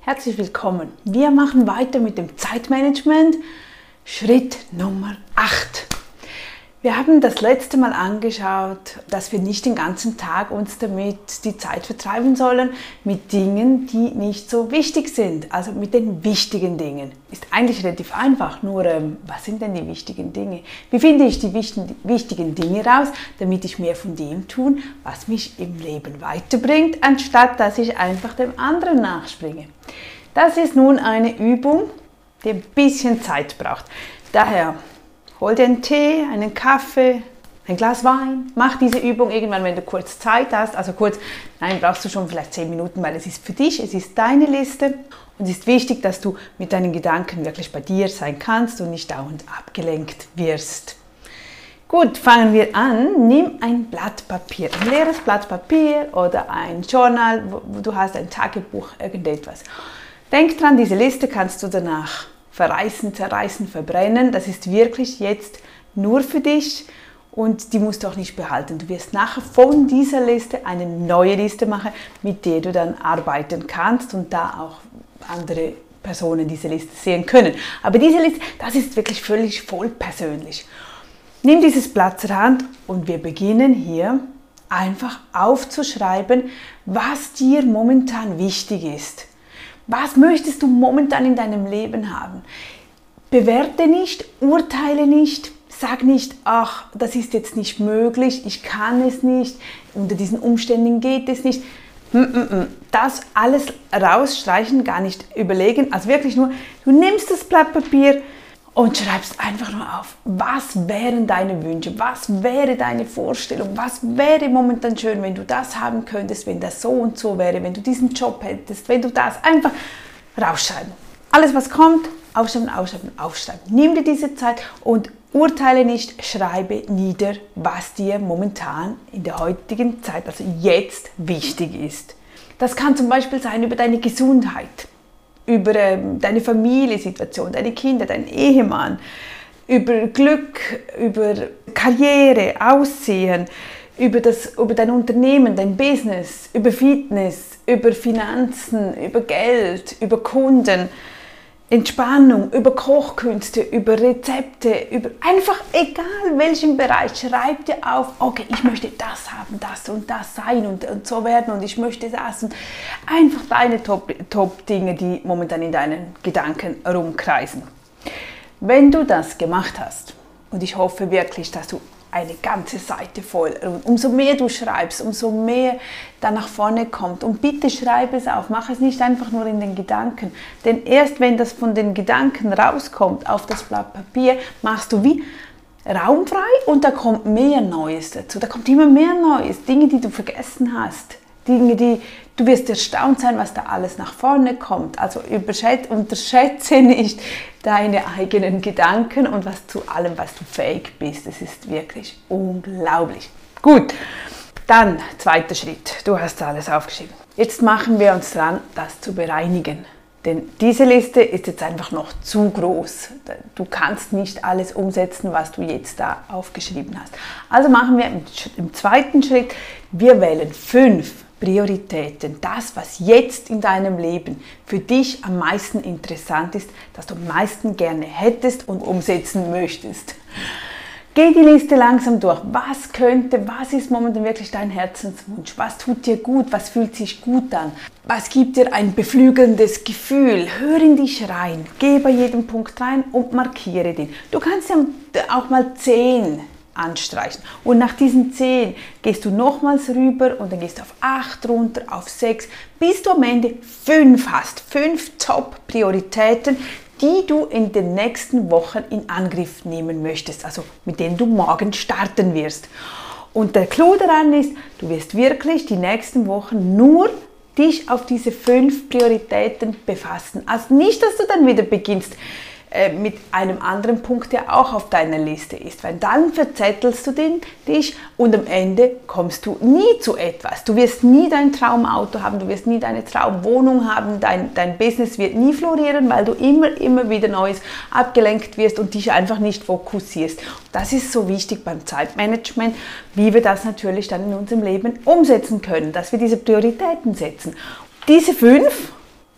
Herzlich willkommen. Wir machen weiter mit dem Zeitmanagement. Schritt Nummer 8. Wir haben das letzte Mal angeschaut, dass wir nicht den ganzen Tag uns damit die Zeit vertreiben sollen mit Dingen, die nicht so wichtig sind. Also mit den wichtigen Dingen. Ist eigentlich relativ einfach, nur ähm, was sind denn die wichtigen Dinge? Wie finde ich die wichtigen Dinge raus, damit ich mehr von dem tun, was mich im Leben weiterbringt, anstatt dass ich einfach dem anderen nachspringe. Das ist nun eine Übung, die ein bisschen Zeit braucht. Daher Hol dir einen Tee, einen Kaffee, ein Glas Wein. Mach diese Übung irgendwann, wenn du kurz Zeit hast. Also kurz, nein, brauchst du schon vielleicht zehn Minuten, weil es ist für dich, es ist deine Liste. Und es ist wichtig, dass du mit deinen Gedanken wirklich bei dir sein kannst und nicht dauernd abgelenkt wirst. Gut, fangen wir an. Nimm ein Blatt Papier, ein leeres Blatt Papier oder ein Journal, wo du hast ein Tagebuch, irgendetwas. Denk dran, diese Liste kannst du danach verreißen, zerreißen, verbrennen. Das ist wirklich jetzt nur für dich und die musst du auch nicht behalten. Du wirst nachher von dieser Liste eine neue Liste machen, mit der du dann arbeiten kannst und da auch andere Personen diese Liste sehen können. Aber diese Liste, das ist wirklich völlig voll persönlich. Nimm dieses Blatt zur Hand und wir beginnen hier einfach aufzuschreiben, was dir momentan wichtig ist. Was möchtest du momentan in deinem Leben haben? Bewerte nicht, urteile nicht, sag nicht, ach, das ist jetzt nicht möglich, ich kann es nicht, unter diesen Umständen geht es nicht. Mm, mm, mm. Das alles rausstreichen, gar nicht überlegen, also wirklich nur, du nimmst das Blatt Papier, und schreibst einfach nur auf, was wären deine Wünsche, was wäre deine Vorstellung, was wäre momentan schön, wenn du das haben könntest, wenn das so und so wäre, wenn du diesen Job hättest, wenn du das einfach rausschreiben. Alles, was kommt, aufschreiben, aufschreiben, aufschreiben. Nimm dir diese Zeit und urteile nicht, schreibe nieder, was dir momentan in der heutigen Zeit, also jetzt, wichtig ist. Das kann zum Beispiel sein über deine Gesundheit über ähm, deine Familiensituation, deine Kinder, deinen Ehemann, über Glück, über Karriere, Aussehen, über, das, über dein Unternehmen, dein Business, über Fitness, über Finanzen, über Geld, über Kunden Entspannung, über Kochkünste, über Rezepte, über einfach egal welchen Bereich, schreib dir auf, okay, ich möchte das haben, das und das sein und, und so werden und ich möchte das und einfach deine Top-Dinge, Top die momentan in deinen Gedanken rumkreisen. Wenn du das gemacht hast, und ich hoffe wirklich, dass du eine ganze Seite voll. Und umso mehr du schreibst, umso mehr da nach vorne kommt. Und bitte schreib es auf, mach es nicht einfach nur in den Gedanken. Denn erst wenn das von den Gedanken rauskommt auf das Blatt Papier, machst du wie raumfrei und da kommt mehr Neues dazu. Da kommt immer mehr Neues, Dinge, die du vergessen hast. Dinge, die du wirst erstaunt sein, was da alles nach vorne kommt. Also unterschätze nicht deine eigenen Gedanken und was zu allem, was du fähig bist. Es ist wirklich unglaublich. Gut, dann zweiter Schritt. Du hast alles aufgeschrieben. Jetzt machen wir uns dran, das zu bereinigen. Denn diese Liste ist jetzt einfach noch zu groß. Du kannst nicht alles umsetzen, was du jetzt da aufgeschrieben hast. Also machen wir im, zweiten Schritt, wir wählen fünf Prioritäten, das, was jetzt in deinem Leben für dich am meisten interessant ist, das du am meisten gerne hättest und umsetzen möchtest. Geh die Liste langsam durch. Was könnte, was ist momentan wirklich dein Herzenswunsch? Was tut dir gut? Was fühlt sich gut an? Was gibt dir ein beflügelndes Gefühl? Hör in dich rein. Geh bei jedem Punkt rein und markiere den. Du kannst ja auch mal zehn anstreichen. Und nach diesen 10 gehst du nochmals rüber und dann gehst du auf 8 runter, auf 6, bis du am Ende 5 hast. 5 Top-Prioritäten, die du in den nächsten Wochen in Angriff nehmen möchtest, also mit denen du morgen starten wirst. Und der Clou daran ist, du wirst wirklich die nächsten Wochen nur dich auf diese fünf Prioritäten befassen. Also nicht, dass du dann wieder beginnst, mit einem anderen Punkt, der auch auf deiner Liste ist. Weil dann verzettelst du den, dich und am Ende kommst du nie zu etwas. Du wirst nie dein Traumauto haben, du wirst nie deine Traumwohnung haben, dein, dein Business wird nie florieren, weil du immer, immer wieder Neues abgelenkt wirst und dich einfach nicht fokussierst. Das ist so wichtig beim Zeitmanagement, wie wir das natürlich dann in unserem Leben umsetzen können, dass wir diese Prioritäten setzen. Diese fünf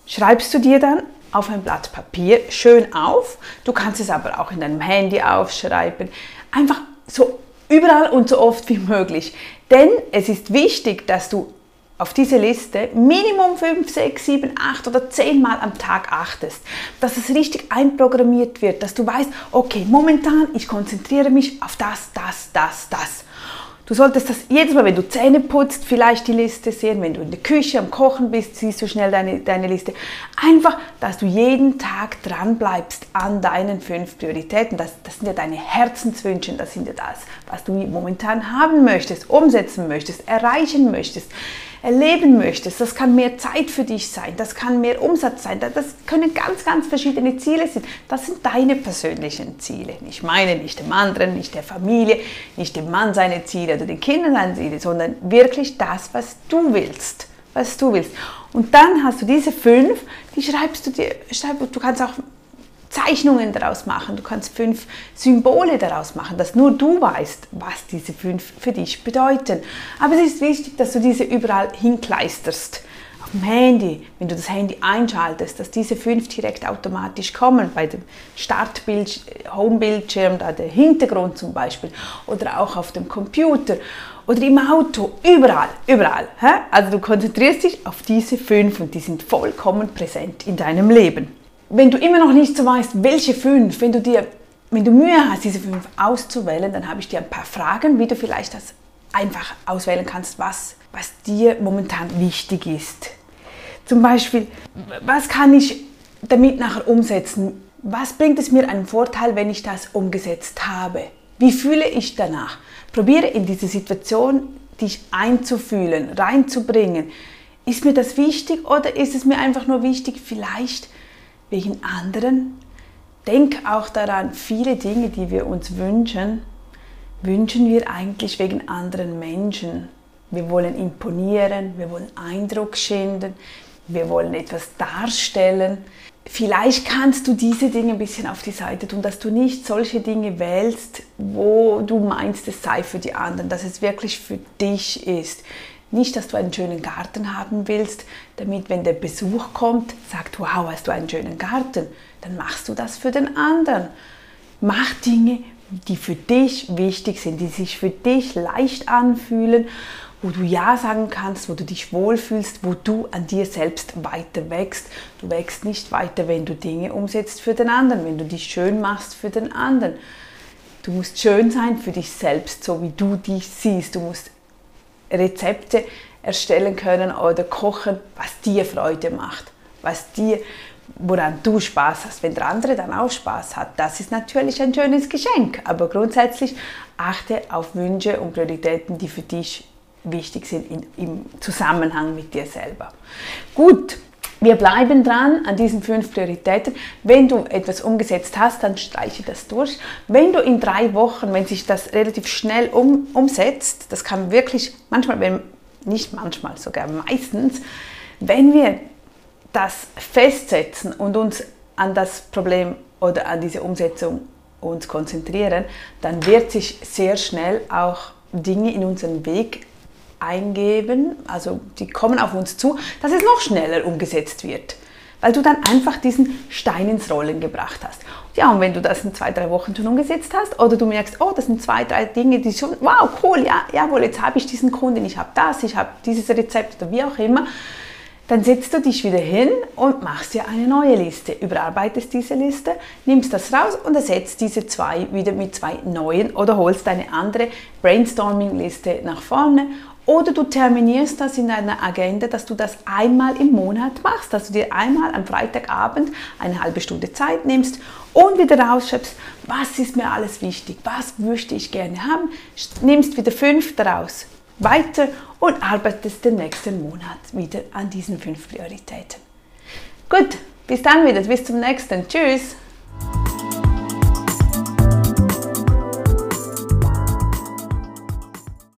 schreibst du dir dann auf ein Blatt Papier schön auf. Du kannst es aber auch in deinem Handy aufschreiben. Einfach so überall und so oft wie möglich. Denn es ist wichtig, dass du auf diese Liste Minimum 5, 6, 7, 8 oder 10 Mal am Tag achtest. Dass es richtig einprogrammiert wird, dass du weißt, okay, momentan ich konzentriere mich auf das, das, das, das. Du solltest das jedes Mal, wenn du Zähne putzt, vielleicht die Liste sehen. Wenn du in der Küche am Kochen bist, siehst du schnell deine, deine Liste. Einfach, dass du jeden Tag dran bleibst an deinen fünf Prioritäten. Das, das sind ja deine Herzenswünsche, das sind ja das, was du momentan haben möchtest, umsetzen möchtest, erreichen möchtest erleben möchtest. Das kann mehr Zeit für dich sein, das kann mehr Umsatz sein, das können ganz, ganz verschiedene Ziele sein. Das sind deine persönlichen Ziele. Ich meine nicht dem anderen, nicht der Familie, nicht dem Mann seine Ziele oder den Kindern seine Ziele, sondern wirklich das, was du willst. Was du willst. Und dann hast du diese fünf, die schreibst du dir, schreib, du kannst auch Zeichnungen daraus machen, du kannst fünf Symbole daraus machen, dass nur du weißt, was diese fünf für dich bedeuten. Aber es ist wichtig, dass du diese überall hinkleisterst. Auf dem Handy, wenn du das Handy einschaltest, dass diese fünf direkt automatisch kommen, bei dem Startbild, Homebildschirm, da der Hintergrund zum Beispiel, oder auch auf dem Computer oder im Auto, überall, überall. Also du konzentrierst dich auf diese fünf und die sind vollkommen präsent in deinem Leben wenn du immer noch nicht so weißt, welche fünf, wenn du dir, wenn du Mühe hast, diese fünf auszuwählen, dann habe ich dir ein paar Fragen, wie du vielleicht das einfach auswählen kannst, was, was dir momentan wichtig ist. Zum Beispiel, was kann ich damit nachher umsetzen? Was bringt es mir einen Vorteil, wenn ich das umgesetzt habe? Wie fühle ich danach? Probiere in diese Situation dich einzufühlen, reinzubringen. Ist mir das wichtig oder ist es mir einfach nur wichtig, vielleicht wegen anderen. Denk auch daran, viele Dinge, die wir uns wünschen, wünschen wir eigentlich wegen anderen Menschen. Wir wollen imponieren, wir wollen Eindruck schinden, wir wollen etwas darstellen. Vielleicht kannst du diese Dinge ein bisschen auf die Seite tun, dass du nicht solche Dinge wählst, wo du meinst, es sei für die anderen, dass es wirklich für dich ist. Nicht, dass du einen schönen Garten haben willst, damit, wenn der Besuch kommt, sagt, wow, hast du einen schönen Garten, dann machst du das für den anderen. Mach Dinge, die für dich wichtig sind, die sich für dich leicht anfühlen, wo du Ja sagen kannst, wo du dich wohlfühlst, wo du an dir selbst weiter wächst. Du wächst nicht weiter, wenn du Dinge umsetzt für den anderen, wenn du dich schön machst für den anderen. Du musst schön sein für dich selbst, so wie du dich siehst. Du musst Rezepte erstellen können oder kochen, was dir Freude macht, was dir, woran du Spaß hast. Wenn der andere dann auch Spaß hat, das ist natürlich ein schönes Geschenk. Aber grundsätzlich achte auf Wünsche und Prioritäten, die für dich wichtig sind in, im Zusammenhang mit dir selber. Gut, wir bleiben dran an diesen fünf Prioritäten. Wenn du etwas umgesetzt hast, dann streiche das durch. Wenn du in drei Wochen, wenn sich das relativ schnell um, umsetzt, das kann wirklich manchmal, wenn, nicht manchmal, sogar meistens, wenn wir das festsetzen und uns an das Problem oder an diese Umsetzung uns konzentrieren, dann wird sich sehr schnell auch Dinge in unseren Weg eingeben, also die kommen auf uns zu, dass es noch schneller umgesetzt wird, weil du dann einfach diesen Stein ins Rollen gebracht hast. Ja, und wenn du das in zwei, drei Wochen schon umgesetzt hast oder du merkst, oh, das sind zwei, drei Dinge, die schon, wow, cool, ja, jawohl, jetzt habe ich diesen Kunden, ich habe das, ich habe dieses Rezept oder wie auch immer, dann setzt du dich wieder hin und machst dir eine neue Liste, überarbeitest diese Liste, nimmst das raus und ersetzt diese zwei wieder mit zwei neuen oder holst eine andere Brainstorming-Liste nach vorne oder du terminierst das in deiner Agenda, dass du das einmal im Monat machst, dass du dir einmal am Freitagabend eine halbe Stunde Zeit nimmst und wieder rausschreibst, was ist mir alles wichtig, was möchte ich gerne haben, nimmst wieder fünf daraus weiter und arbeitest den nächsten Monat wieder an diesen fünf Prioritäten. Gut, bis dann wieder, bis zum nächsten. Tschüss!